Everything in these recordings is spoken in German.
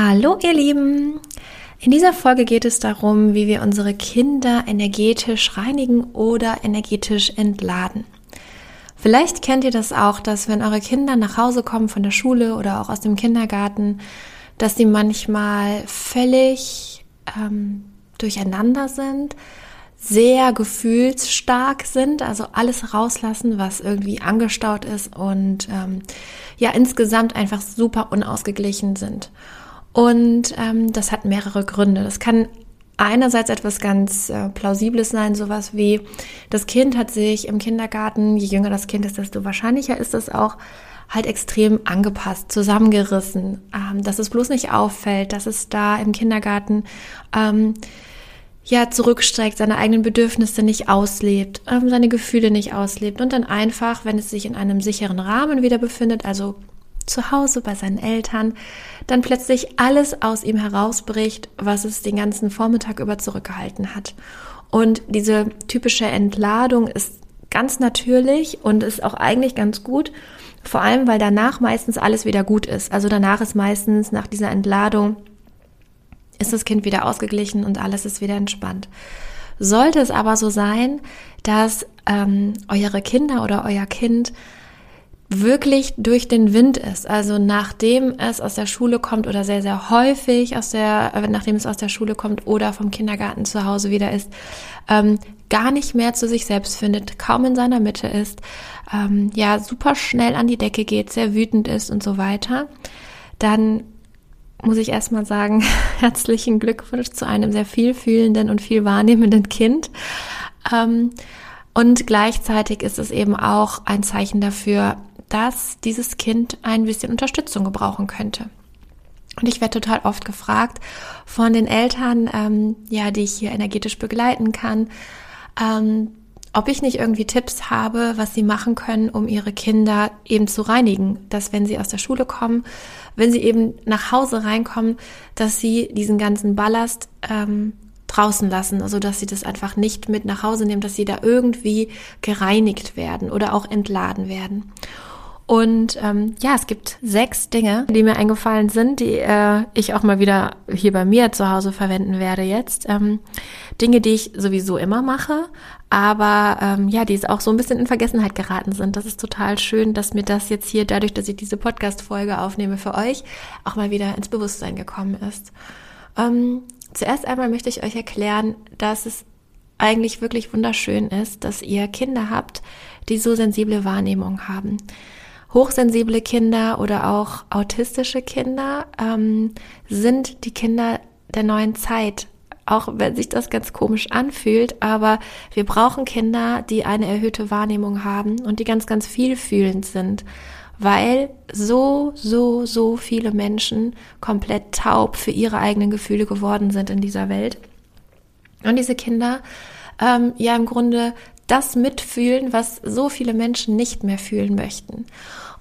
Hallo ihr Lieben! In dieser Folge geht es darum, wie wir unsere Kinder energetisch reinigen oder energetisch entladen. Vielleicht kennt ihr das auch, dass wenn eure Kinder nach Hause kommen von der Schule oder auch aus dem Kindergarten, dass sie manchmal völlig ähm, durcheinander sind, sehr gefühlsstark sind, also alles rauslassen, was irgendwie angestaut ist und ähm, ja insgesamt einfach super unausgeglichen sind. Und ähm, das hat mehrere Gründe. Das kann einerseits etwas ganz äh, Plausibles sein, sowas wie, das Kind hat sich im Kindergarten, je jünger das Kind ist, desto wahrscheinlicher ist es auch, halt extrem angepasst, zusammengerissen, ähm, dass es bloß nicht auffällt, dass es da im Kindergarten ähm, ja zurückstreckt, seine eigenen Bedürfnisse nicht auslebt, ähm, seine Gefühle nicht auslebt und dann einfach, wenn es sich in einem sicheren Rahmen wieder befindet, also zu Hause bei seinen Eltern, dann plötzlich alles aus ihm herausbricht, was es den ganzen Vormittag über zurückgehalten hat. Und diese typische Entladung ist ganz natürlich und ist auch eigentlich ganz gut, vor allem weil danach meistens alles wieder gut ist. Also danach ist meistens nach dieser Entladung ist das Kind wieder ausgeglichen und alles ist wieder entspannt. Sollte es aber so sein, dass ähm, eure Kinder oder euer Kind wirklich durch den Wind ist. Also nachdem es aus der Schule kommt oder sehr, sehr häufig aus der, äh, nachdem es aus der Schule kommt oder vom Kindergarten zu Hause wieder ist, ähm, gar nicht mehr zu sich selbst findet, kaum in seiner Mitte ist, ähm, ja, super schnell an die Decke geht, sehr wütend ist und so weiter, dann muss ich erstmal sagen, herzlichen Glückwunsch zu einem sehr vielfühlenden und viel wahrnehmenden Kind. Ähm, und gleichzeitig ist es eben auch ein Zeichen dafür, dass dieses Kind ein bisschen Unterstützung gebrauchen könnte. Und ich werde total oft gefragt von den Eltern, ähm, ja, die ich hier energetisch begleiten kann, ähm, ob ich nicht irgendwie Tipps habe, was sie machen können, um ihre Kinder eben zu reinigen. Dass wenn sie aus der Schule kommen, wenn sie eben nach Hause reinkommen, dass sie diesen ganzen Ballast ähm, draußen lassen, also dass sie das einfach nicht mit nach Hause nehmen, dass sie da irgendwie gereinigt werden oder auch entladen werden. Und ähm, ja, es gibt sechs Dinge, die mir eingefallen sind, die äh, ich auch mal wieder hier bei mir zu Hause verwenden werde jetzt. Ähm, Dinge, die ich sowieso immer mache, aber ähm, ja, die es auch so ein bisschen in Vergessenheit geraten sind. Das ist total schön, dass mir das jetzt hier, dadurch, dass ich diese Podcast-Folge aufnehme für euch, auch mal wieder ins Bewusstsein gekommen ist. Ähm, zuerst einmal möchte ich euch erklären, dass es eigentlich wirklich wunderschön ist, dass ihr Kinder habt, die so sensible Wahrnehmung haben hochsensible Kinder oder auch autistische Kinder ähm, sind die Kinder der neuen Zeit. Auch wenn sich das ganz komisch anfühlt, aber wir brauchen Kinder, die eine erhöhte Wahrnehmung haben und die ganz, ganz vielfühlend sind, weil so, so, so viele Menschen komplett taub für ihre eigenen Gefühle geworden sind in dieser Welt. Und diese Kinder ähm, ja im Grunde das mitfühlen, was so viele Menschen nicht mehr fühlen möchten.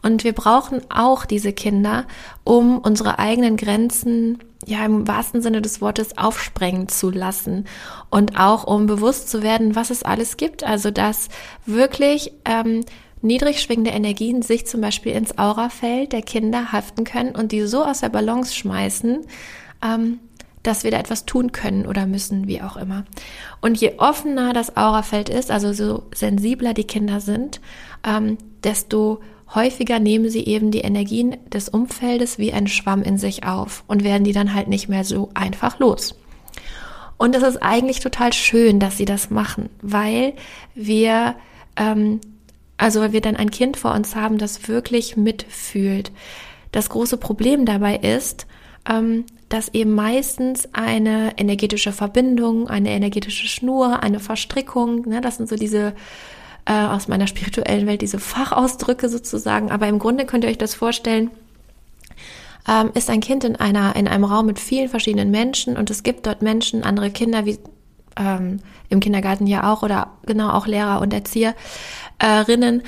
Und wir brauchen auch diese Kinder, um unsere eigenen Grenzen ja im wahrsten Sinne des Wortes aufsprengen zu lassen und auch um bewusst zu werden, was es alles gibt. Also dass wirklich ähm, niedrig schwingende Energien sich zum Beispiel ins Aurafeld der Kinder haften können und die so aus der Balance schmeißen, ähm, dass wir da etwas tun können oder müssen, wie auch immer. Und je offener das Aurafeld ist, also so sensibler die Kinder sind, ähm, desto häufiger nehmen sie eben die Energien des Umfeldes wie ein Schwamm in sich auf und werden die dann halt nicht mehr so einfach los. Und es ist eigentlich total schön, dass sie das machen, weil wir, ähm, also weil wir dann ein Kind vor uns haben, das wirklich mitfühlt. Das große Problem dabei ist, ähm, dass eben meistens eine energetische Verbindung, eine energetische Schnur, eine Verstrickung, ne, das sind so diese äh, aus meiner spirituellen Welt, diese Fachausdrücke sozusagen. Aber im Grunde könnt ihr euch das vorstellen, ähm, ist ein Kind in einer, in einem Raum mit vielen verschiedenen Menschen und es gibt dort Menschen, andere Kinder, wie ähm, im Kindergarten ja auch oder genau auch Lehrer und Erzieherinnen,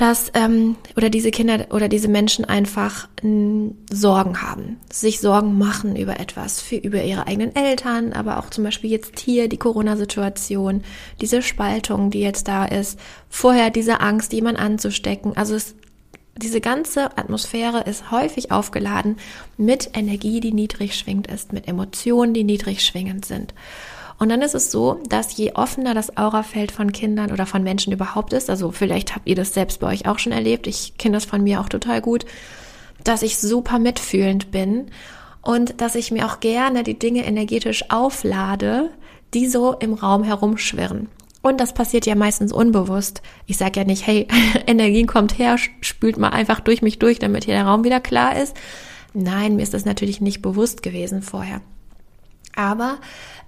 dass ähm, oder diese Kinder oder diese Menschen einfach m, Sorgen haben, sich Sorgen machen über etwas, für über ihre eigenen Eltern, aber auch zum Beispiel jetzt hier die Corona-Situation, diese Spaltung, die jetzt da ist, vorher diese Angst, jemand anzustecken. Also es, diese ganze Atmosphäre ist häufig aufgeladen mit Energie, die niedrig schwingend ist, mit Emotionen, die niedrig schwingend sind. Und dann ist es so, dass je offener das Aurafeld von Kindern oder von Menschen überhaupt ist, also vielleicht habt ihr das selbst bei euch auch schon erlebt, ich kenne das von mir auch total gut, dass ich super mitfühlend bin und dass ich mir auch gerne die Dinge energetisch auflade, die so im Raum herumschwirren. Und das passiert ja meistens unbewusst. Ich sage ja nicht, hey, Energie kommt her, spült mal einfach durch mich durch, damit hier der Raum wieder klar ist. Nein, mir ist das natürlich nicht bewusst gewesen vorher. Aber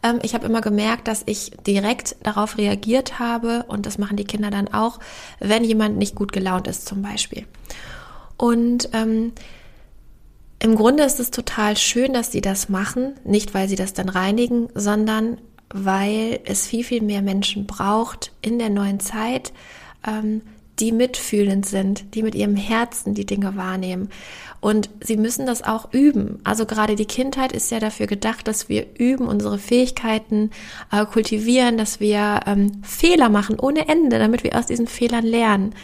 ähm, ich habe immer gemerkt, dass ich direkt darauf reagiert habe und das machen die Kinder dann auch, wenn jemand nicht gut gelaunt ist zum Beispiel. Und ähm, im Grunde ist es total schön, dass sie das machen, nicht weil sie das dann reinigen, sondern weil es viel, viel mehr Menschen braucht in der neuen Zeit, ähm, die mitfühlend sind, die mit ihrem Herzen die Dinge wahrnehmen. Und sie müssen das auch üben. Also gerade die Kindheit ist ja dafür gedacht, dass wir üben, unsere Fähigkeiten äh, kultivieren, dass wir ähm, Fehler machen ohne Ende, damit wir aus diesen Fehlern lernen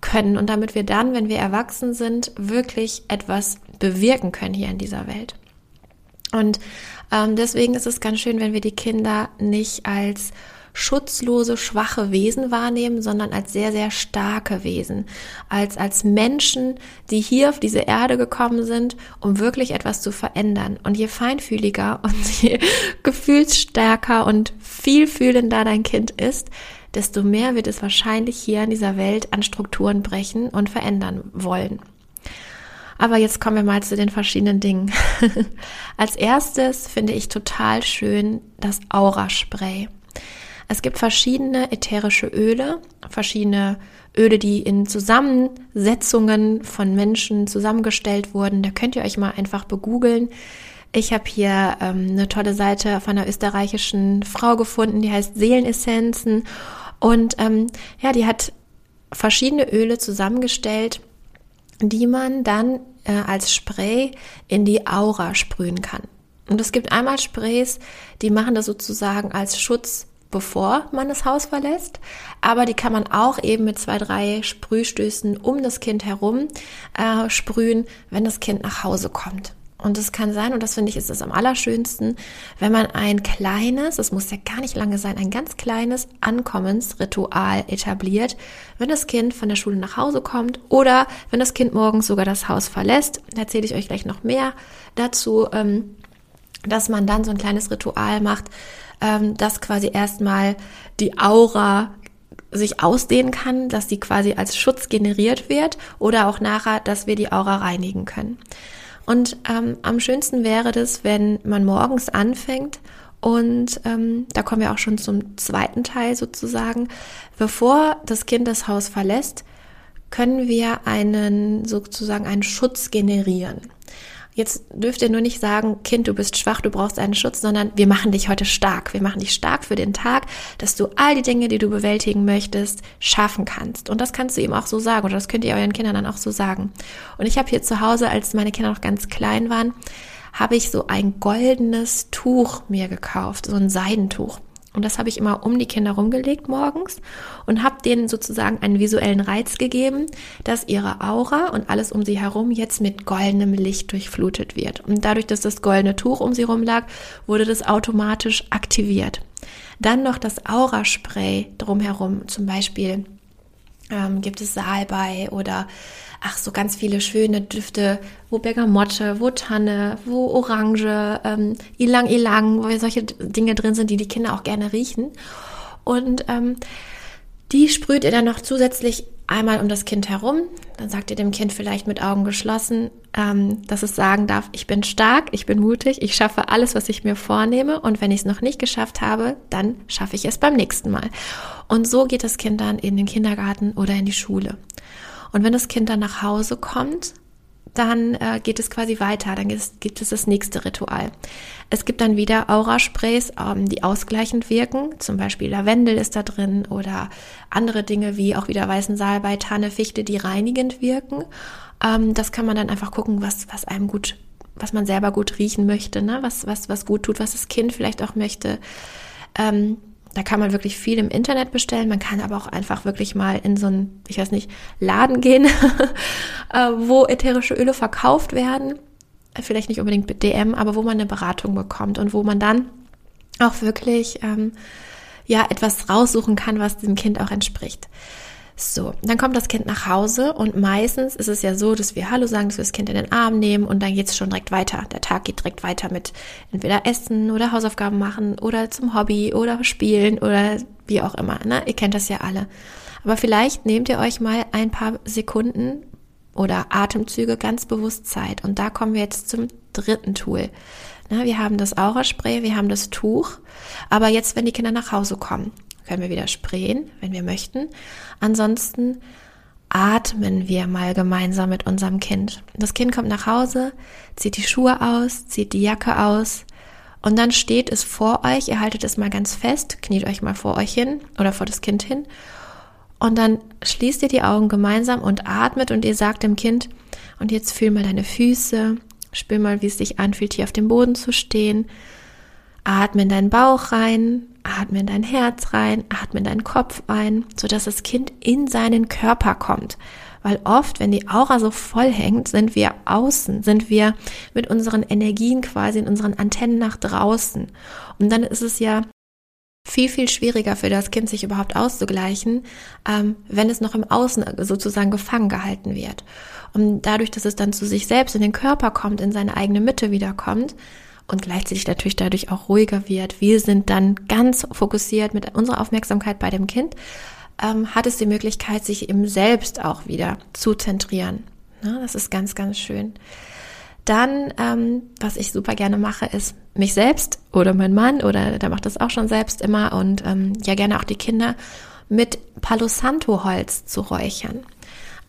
können und damit wir dann, wenn wir erwachsen sind, wirklich etwas bewirken können hier in dieser Welt. Und ähm, deswegen ist es ganz schön, wenn wir die Kinder nicht als schutzlose, schwache Wesen wahrnehmen, sondern als sehr, sehr starke Wesen, als, als Menschen, die hier auf diese Erde gekommen sind, um wirklich etwas zu verändern. Und je feinfühliger und je gefühlsstärker und vielfühlender dein Kind ist, desto mehr wird es wahrscheinlich hier in dieser Welt an Strukturen brechen und verändern wollen. Aber jetzt kommen wir mal zu den verschiedenen Dingen. Als erstes finde ich total schön das Aura-Spray. Es gibt verschiedene ätherische Öle, verschiedene Öle, die in Zusammensetzungen von Menschen zusammengestellt wurden. Da könnt ihr euch mal einfach begoogeln. Ich habe hier ähm, eine tolle Seite von einer österreichischen Frau gefunden, die heißt Seelenessenzen. Und ähm, ja, die hat verschiedene Öle zusammengestellt, die man dann äh, als Spray in die Aura sprühen kann. Und es gibt einmal Sprays, die machen das sozusagen als Schutz bevor man das Haus verlässt. Aber die kann man auch eben mit zwei, drei Sprühstößen um das Kind herum äh, sprühen, wenn das Kind nach Hause kommt. Und es kann sein, und das finde ich ist es am allerschönsten, wenn man ein kleines, es muss ja gar nicht lange sein, ein ganz kleines Ankommensritual etabliert, wenn das Kind von der Schule nach Hause kommt oder wenn das Kind morgens sogar das Haus verlässt. Da erzähle ich euch gleich noch mehr dazu, ähm, dass man dann so ein kleines Ritual macht, ähm, dass quasi erstmal die Aura sich ausdehnen kann, dass die quasi als Schutz generiert wird oder auch nachher, dass wir die Aura reinigen können. Und ähm, am schönsten wäre das, wenn man morgens anfängt und ähm, da kommen wir auch schon zum zweiten Teil sozusagen. Bevor das Kind das Haus verlässt, können wir einen sozusagen einen Schutz generieren. Jetzt dürft ihr nur nicht sagen, Kind, du bist schwach, du brauchst einen Schutz, sondern wir machen dich heute stark. Wir machen dich stark für den Tag, dass du all die Dinge, die du bewältigen möchtest, schaffen kannst. Und das kannst du ihm auch so sagen oder das könnt ihr euren Kindern dann auch so sagen. Und ich habe hier zu Hause, als meine Kinder noch ganz klein waren, habe ich so ein goldenes Tuch mir gekauft, so ein Seidentuch. Und das habe ich immer um die Kinder rumgelegt morgens und habe denen sozusagen einen visuellen Reiz gegeben, dass ihre Aura und alles um sie herum jetzt mit goldenem Licht durchflutet wird. Und dadurch, dass das goldene Tuch um sie rum lag, wurde das automatisch aktiviert. Dann noch das Aura-Spray drumherum, zum Beispiel ähm, gibt es Salbei oder ach, so ganz viele schöne Düfte, wo Bergamotte, wo Tanne, wo Orange, ähm, Ilang Ilang, wo solche Dinge drin sind, die die Kinder auch gerne riechen. Und ähm, die sprüht ihr dann noch zusätzlich einmal um das Kind herum. Dann sagt ihr dem Kind vielleicht mit Augen geschlossen, ähm, dass es sagen darf, ich bin stark, ich bin mutig, ich schaffe alles, was ich mir vornehme und wenn ich es noch nicht geschafft habe, dann schaffe ich es beim nächsten Mal. Und so geht das Kind dann in den Kindergarten oder in die Schule. Und wenn das Kind dann nach Hause kommt, dann äh, geht es quasi weiter, dann gibt es das nächste Ritual. Es gibt dann wieder Aurasprays, ähm, die ausgleichend wirken, zum Beispiel Lavendel ist da drin oder andere Dinge wie auch wieder weißen Salbei, Tanne, Fichte, die reinigend wirken. Ähm, das kann man dann einfach gucken, was, was einem gut, was man selber gut riechen möchte, ne? was, was, was gut tut, was das Kind vielleicht auch möchte. Ähm, da kann man wirklich viel im Internet bestellen. Man kann aber auch einfach wirklich mal in so einen, ich weiß nicht, Laden gehen, äh, wo ätherische Öle verkauft werden. Vielleicht nicht unbedingt mit DM, aber wo man eine Beratung bekommt und wo man dann auch wirklich ähm, ja etwas raussuchen kann, was dem Kind auch entspricht. So, dann kommt das Kind nach Hause und meistens ist es ja so, dass wir Hallo sagen, dass wir das Kind in den Arm nehmen und dann geht es schon direkt weiter. Der Tag geht direkt weiter mit entweder Essen oder Hausaufgaben machen oder zum Hobby oder Spielen oder wie auch immer. Ne? Ihr kennt das ja alle. Aber vielleicht nehmt ihr euch mal ein paar Sekunden oder Atemzüge ganz bewusst Zeit. Und da kommen wir jetzt zum dritten Tool. Na, wir haben das Auraspray, wir haben das Tuch. Aber jetzt, wenn die Kinder nach Hause kommen, können wir wieder sprayen, wenn wir möchten. Ansonsten atmen wir mal gemeinsam mit unserem Kind. Das Kind kommt nach Hause, zieht die Schuhe aus, zieht die Jacke aus und dann steht es vor euch. Ihr haltet es mal ganz fest, kniet euch mal vor euch hin oder vor das Kind hin und dann schließt ihr die Augen gemeinsam und atmet und ihr sagt dem Kind, und jetzt fühl mal deine Füße, spür mal, wie es sich anfühlt, hier auf dem Boden zu stehen. Atme in deinen Bauch rein, Atme in dein Herz rein, atme in deinen Kopf ein, sodass das Kind in seinen Körper kommt. Weil oft, wenn die Aura so voll hängt, sind wir außen, sind wir mit unseren Energien quasi in unseren Antennen nach draußen. Und dann ist es ja viel, viel schwieriger für das Kind, sich überhaupt auszugleichen, ähm, wenn es noch im Außen sozusagen gefangen gehalten wird. Und dadurch, dass es dann zu sich selbst in den Körper kommt, in seine eigene Mitte wiederkommt, und gleichzeitig natürlich dadurch auch ruhiger wird. Wir sind dann ganz fokussiert mit unserer Aufmerksamkeit bei dem Kind, ähm, hat es die Möglichkeit, sich im Selbst auch wieder zu zentrieren. Ja, das ist ganz, ganz schön. Dann, ähm, was ich super gerne mache, ist mich selbst oder mein Mann oder der macht das auch schon selbst immer und ähm, ja gerne auch die Kinder mit Palo Santo Holz zu räuchern.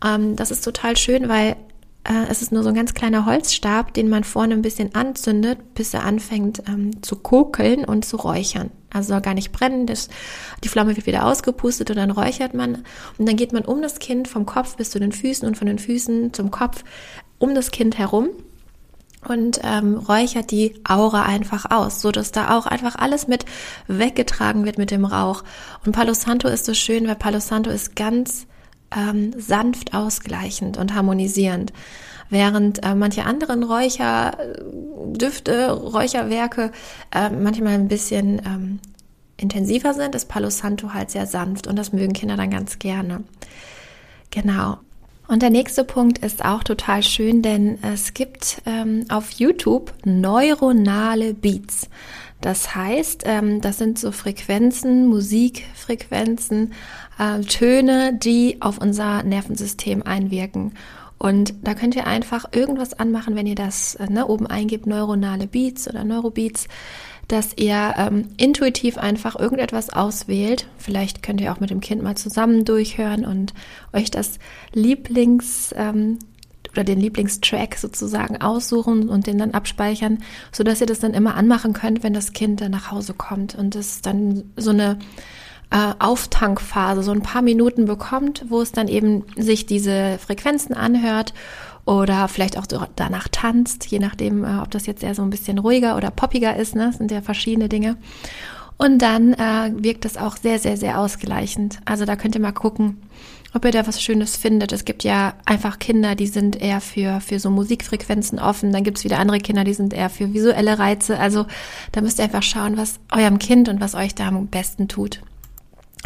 Ähm, das ist total schön, weil äh, es ist nur so ein ganz kleiner Holzstab, den man vorne ein bisschen anzündet, bis er anfängt ähm, zu kokeln und zu räuchern. Also soll gar nicht brennen, das, die Flamme wird wieder ausgepustet und dann räuchert man. Und dann geht man um das Kind vom Kopf bis zu den Füßen und von den Füßen zum Kopf um das Kind herum und ähm, räuchert die Aura einfach aus, so dass da auch einfach alles mit weggetragen wird mit dem Rauch. Und Palo Santo ist so schön, weil Palo Santo ist ganz ähm, sanft ausgleichend und harmonisierend. Während äh, manche anderen Räucherdüfte, Räucherwerke äh, manchmal ein bisschen ähm, intensiver sind, ist Palo Santo halt sehr sanft und das mögen Kinder dann ganz gerne. Genau. Und der nächste Punkt ist auch total schön, denn es gibt ähm, auf YouTube neuronale Beats. Das heißt, ähm, das sind so Frequenzen, Musikfrequenzen, äh, Töne, die auf unser Nervensystem einwirken. Und da könnt ihr einfach irgendwas anmachen, wenn ihr das äh, ne, oben eingibt, neuronale Beats oder Neurobeats, dass ihr ähm, intuitiv einfach irgendetwas auswählt. Vielleicht könnt ihr auch mit dem Kind mal zusammen durchhören und euch das Lieblings ähm, oder den Lieblingstrack sozusagen aussuchen und den dann abspeichern, so dass ihr das dann immer anmachen könnt, wenn das Kind dann nach Hause kommt und es dann so eine äh, Auftankphase, so ein paar Minuten bekommt, wo es dann eben sich diese Frequenzen anhört oder vielleicht auch danach tanzt, je nachdem, äh, ob das jetzt eher so ein bisschen ruhiger oder poppiger ist, ne? Das sind ja verschiedene Dinge. Und dann äh, wirkt das auch sehr, sehr, sehr ausgleichend. Also da könnt ihr mal gucken, ob ihr da was Schönes findet. Es gibt ja einfach Kinder, die sind eher für, für so Musikfrequenzen offen. Dann gibt's wieder andere Kinder, die sind eher für visuelle Reize. Also da müsst ihr einfach schauen, was eurem Kind und was euch da am besten tut.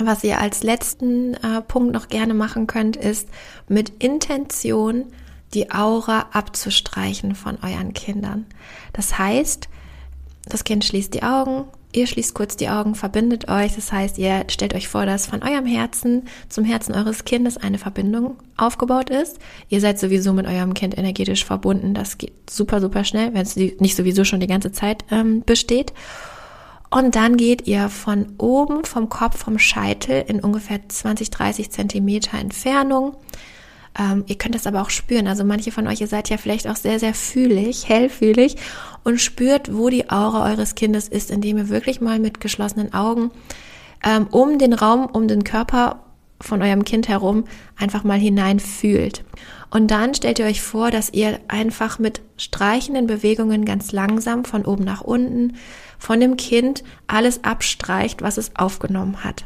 Was ihr als letzten äh, Punkt noch gerne machen könnt, ist mit Intention die Aura abzustreichen von euren Kindern. Das heißt, das Kind schließt die Augen, Ihr schließt kurz die Augen, verbindet euch. Das heißt, ihr stellt euch vor, dass von eurem Herzen zum Herzen eures Kindes eine Verbindung aufgebaut ist. Ihr seid sowieso mit eurem Kind energetisch verbunden. Das geht super, super schnell, wenn es nicht sowieso schon die ganze Zeit ähm, besteht. Und dann geht ihr von oben, vom Kopf, vom Scheitel in ungefähr 20, 30 Zentimeter Entfernung. Ähm, ihr könnt das aber auch spüren. Also manche von euch, ihr seid ja vielleicht auch sehr, sehr fühlig, hellfühlig und spürt, wo die Aura eures Kindes ist, indem ihr wirklich mal mit geschlossenen Augen ähm, um den Raum, um den Körper von eurem Kind herum einfach mal hinein fühlt. Und dann stellt ihr euch vor, dass ihr einfach mit streichenden Bewegungen ganz langsam von oben nach unten von dem Kind alles abstreicht, was es aufgenommen hat.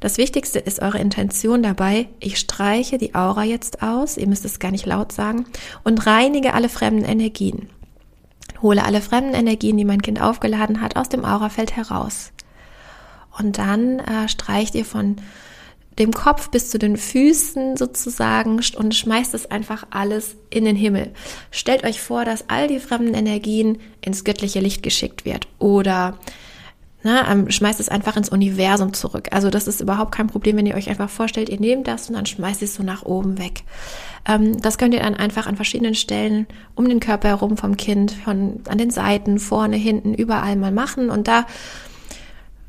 Das Wichtigste ist eure Intention dabei. Ich streiche die Aura jetzt aus, ihr müsst es gar nicht laut sagen, und reinige alle fremden Energien. Hole alle fremden Energien, die mein Kind aufgeladen hat, aus dem Aurafeld heraus. Und dann äh, streicht ihr von dem Kopf bis zu den Füßen sozusagen und schmeißt es einfach alles in den Himmel. Stellt euch vor, dass all die fremden Energien ins göttliche Licht geschickt wird oder na, ähm, schmeißt es einfach ins Universum zurück. Also das ist überhaupt kein Problem, wenn ihr euch einfach vorstellt, ihr nehmt das und dann schmeißt es so nach oben weg. Ähm, das könnt ihr dann einfach an verschiedenen Stellen um den Körper herum vom Kind, von an den Seiten, vorne, hinten, überall mal machen und da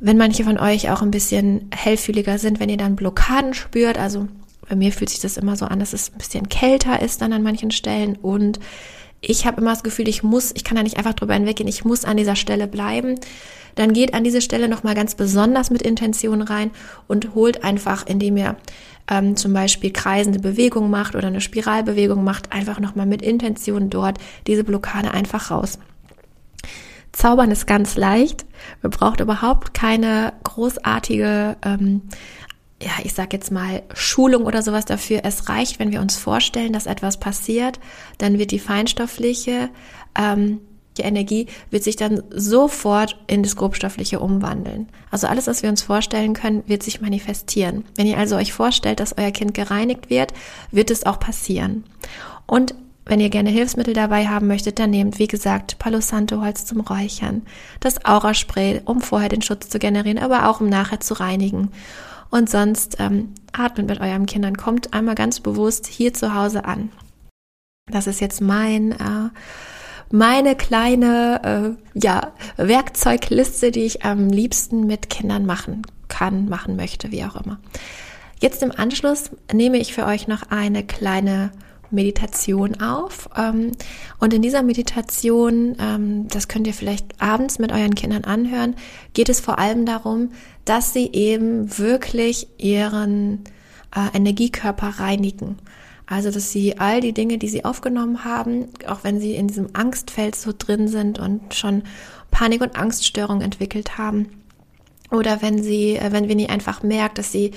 wenn manche von euch auch ein bisschen hellfühliger sind, wenn ihr dann Blockaden spürt, also bei mir fühlt sich das immer so an, dass es ein bisschen kälter ist dann an manchen Stellen und ich habe immer das Gefühl, ich muss, ich kann da nicht einfach drüber hinweggehen, ich muss an dieser Stelle bleiben. Dann geht an diese Stelle nochmal ganz besonders mit Intention rein und holt einfach, indem ihr ähm, zum Beispiel kreisende Bewegung macht oder eine Spiralbewegung macht, einfach nochmal mit Intention dort diese Blockade einfach raus. Zaubern ist ganz leicht. Man braucht überhaupt keine großartige, ähm, ja, ich sag jetzt mal Schulung oder sowas dafür. Es reicht, wenn wir uns vorstellen, dass etwas passiert, dann wird die feinstoffliche ähm, die Energie wird sich dann sofort in das grobstoffliche umwandeln. Also alles, was wir uns vorstellen können, wird sich manifestieren. Wenn ihr also euch vorstellt, dass euer Kind gereinigt wird, wird es auch passieren. Und wenn ihr gerne Hilfsmittel dabei haben möchtet, dann nehmt, wie gesagt, Palo Santo Holz zum Räuchern, das Aura-Spray, um vorher den Schutz zu generieren, aber auch um nachher zu reinigen. Und sonst ähm, atmet mit euren Kindern, kommt einmal ganz bewusst hier zu Hause an. Das ist jetzt mein, äh, meine kleine äh, ja, Werkzeugliste, die ich am liebsten mit Kindern machen kann, machen möchte, wie auch immer. Jetzt im Anschluss nehme ich für euch noch eine kleine Meditation auf. Ähm, und in dieser Meditation, ähm, das könnt ihr vielleicht abends mit euren Kindern anhören, geht es vor allem darum, dass sie eben wirklich ihren äh, Energiekörper reinigen. Also, dass sie all die Dinge, die sie aufgenommen haben, auch wenn sie in diesem Angstfeld so drin sind und schon Panik- und Angststörungen entwickelt haben, oder wenn sie, äh, wenn Winnie einfach merkt, dass sie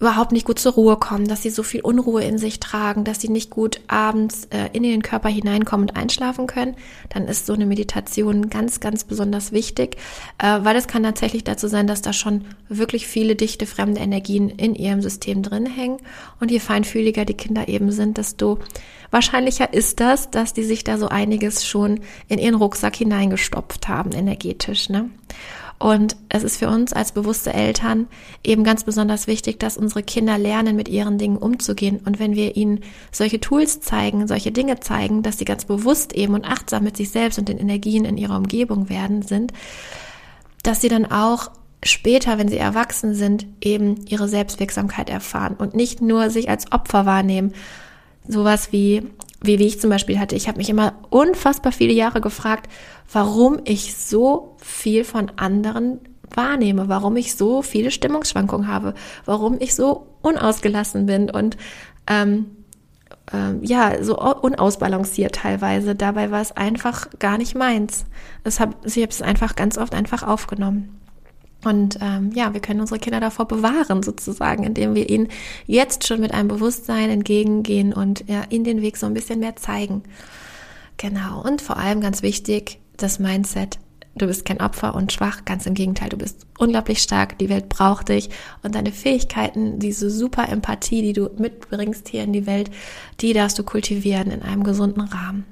überhaupt nicht gut zur Ruhe kommen, dass sie so viel Unruhe in sich tragen, dass sie nicht gut abends äh, in den Körper hineinkommen und einschlafen können, dann ist so eine Meditation ganz, ganz besonders wichtig, äh, weil es kann tatsächlich dazu sein, dass da schon wirklich viele dichte fremde Energien in ihrem System drin hängen. Und je feinfühliger die Kinder eben sind, desto wahrscheinlicher ist das, dass die sich da so einiges schon in ihren Rucksack hineingestopft haben, energetisch. Ne? Und es ist für uns als bewusste Eltern eben ganz besonders wichtig, dass unsere Kinder lernen, mit ihren Dingen umzugehen. Und wenn wir ihnen solche Tools zeigen, solche Dinge zeigen, dass sie ganz bewusst eben und achtsam mit sich selbst und den Energien in ihrer Umgebung werden sind, dass sie dann auch später, wenn sie erwachsen sind, eben ihre Selbstwirksamkeit erfahren und nicht nur sich als Opfer wahrnehmen. Sowas wie, wie, wie ich zum Beispiel hatte. Ich habe mich immer unfassbar viele Jahre gefragt, warum ich so viel von anderen wahrnehme, warum ich so viele Stimmungsschwankungen habe, warum ich so unausgelassen bin und ähm, ähm, ja, so unausbalanciert teilweise. Dabei war es einfach gar nicht meins. Es hab, ich habe es einfach ganz oft einfach aufgenommen. Und ähm, ja, wir können unsere Kinder davor bewahren, sozusagen, indem wir ihnen jetzt schon mit einem Bewusstsein entgegengehen und ja, ihnen den Weg so ein bisschen mehr zeigen. Genau. Und vor allem ganz wichtig, das Mindset. Du bist kein Opfer und schwach, ganz im Gegenteil, du bist unglaublich stark, die Welt braucht dich und deine Fähigkeiten, diese super Empathie, die du mitbringst hier in die Welt, die darfst du kultivieren in einem gesunden Rahmen.